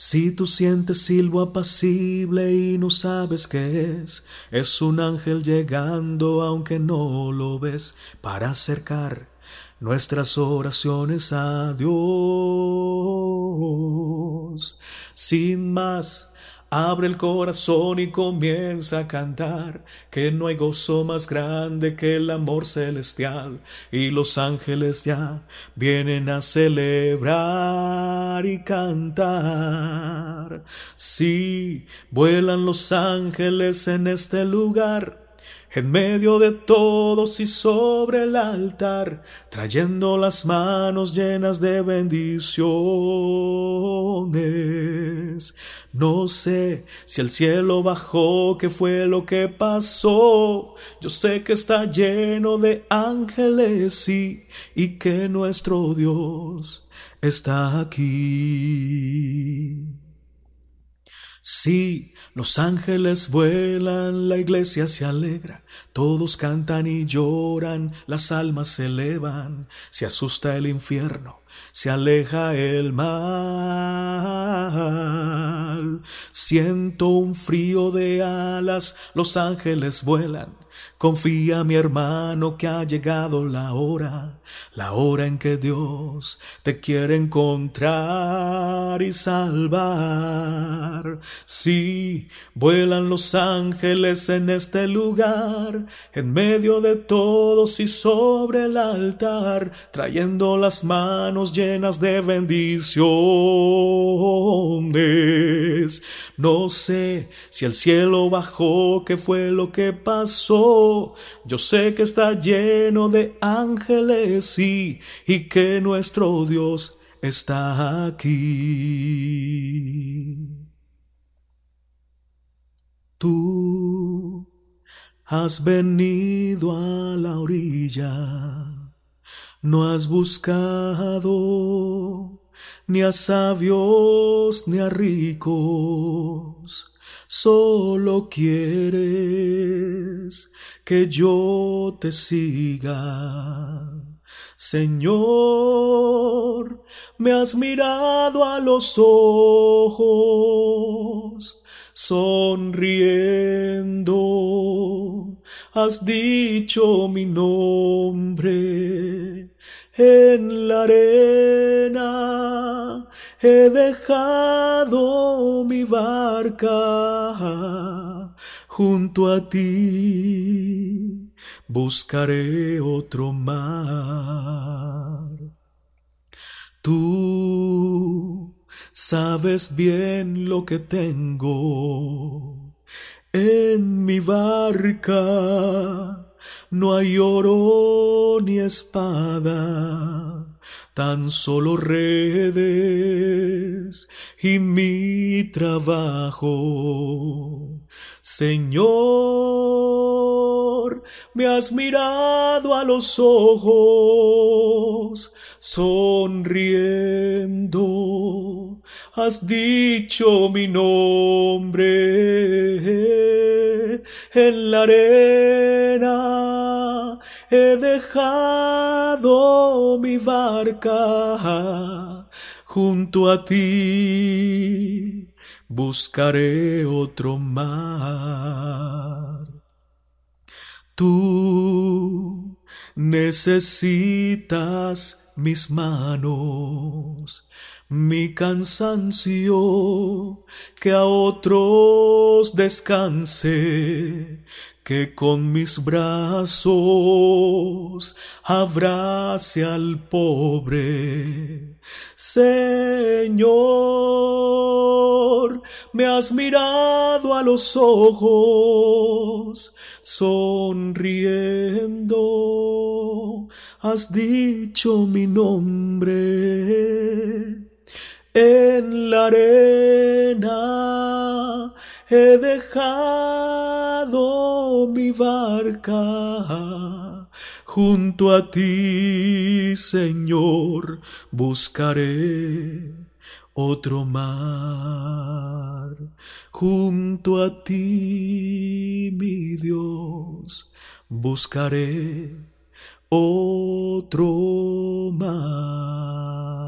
Si tú sientes silbo apacible y no sabes qué es, es un ángel llegando aunque no lo ves para acercar nuestras oraciones a Dios. Sin más, Abre el corazón y comienza a cantar, que no hay gozo más grande que el amor celestial, y los ángeles ya vienen a celebrar y cantar. Sí, vuelan los ángeles en este lugar en medio de todos y sobre el altar, trayendo las manos llenas de bendiciones. No sé si el cielo bajó, qué fue lo que pasó. Yo sé que está lleno de ángeles y, y que nuestro Dios está aquí. Sí, los ángeles vuelan, la iglesia se alegra, todos cantan y lloran, las almas se elevan, se asusta el infierno, se aleja el mal. Siento un frío de alas, los ángeles vuelan, Confía, mi hermano, que ha llegado la hora, la hora en que Dios te quiere encontrar y salvar. Sí, vuelan los ángeles en este lugar, en medio de todos y sobre el altar, trayendo las manos llenas de bendiciones. No sé si el cielo bajó, qué fue lo que pasó. Yo sé que está lleno de ángeles y, y que nuestro Dios está aquí. Tú has venido a la orilla, no has buscado ni a sabios ni a ricos solo quieres que yo te siga. Señor, me has mirado a los ojos, sonriendo, has dicho mi nombre en la arena. He dejado mi barca junto a ti, buscaré otro mar. Tú sabes bien lo que tengo en mi barca, no hay oro ni espada tan solo redes y mi trabajo. Señor, me has mirado a los ojos, sonriendo, has dicho mi nombre en la arena he dejado mi barca junto a ti, buscaré otro mar. Tú necesitas mis manos, mi cansancio, que a otros descanse, que con mis brazos abrace al pobre. Señor, me has mirado a los ojos, sonriendo, has dicho mi nombre en la arena he dejado mi barca. Junto a ti, Señor, buscaré otro mar. Junto a ti, mi Dios, buscaré otro mar.